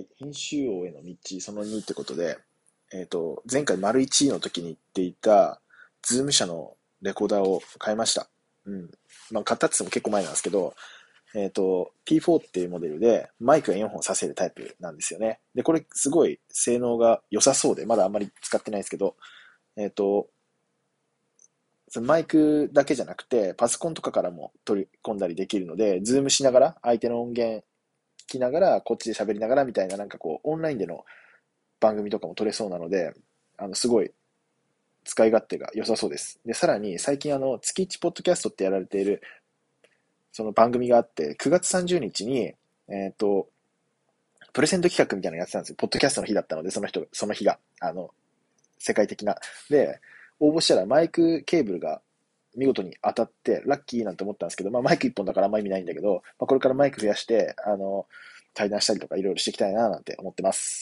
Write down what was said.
はい、編集王への道、その2ってことで、えっ、と、前回丸1位の時に言っていた、ズーム社のレコーダーを買いました。うん。まあ、買ったって言っても結構前なんですけど、えっ、と、P4 っていうモデルで、マイクが4本挿せるタイプなんですよね。で、これすごい性能が良さそうで、まだあんまり使ってないですけど、えっ、と、そのマイクだけじゃなくて、パソコンとかからも取り込んだりできるので、ズームしながら、相手の音源きながら、こっちで喋りながらみたいな、なんかこう、オンラインでの番組とかも撮れそうなので、あの、すごい使い勝手が良さそうです。で、さらに最近あの、月1ポッドキャストってやられている、その番組があって、9月30日に、えっ、ー、と、プレゼント企画みたいなのやってたんですよ。ポッドキャストの日だったので、その人、その日が、あの、世界的な。で、応募したらマイクケーブルが見事に当たって、ラッキーなんて思ったんですけど、まあマイク一本だからあんま意味ないんだけど、まあこれからマイク増やして、あの、対談したりとかいろいろしていきたいななんて思ってます。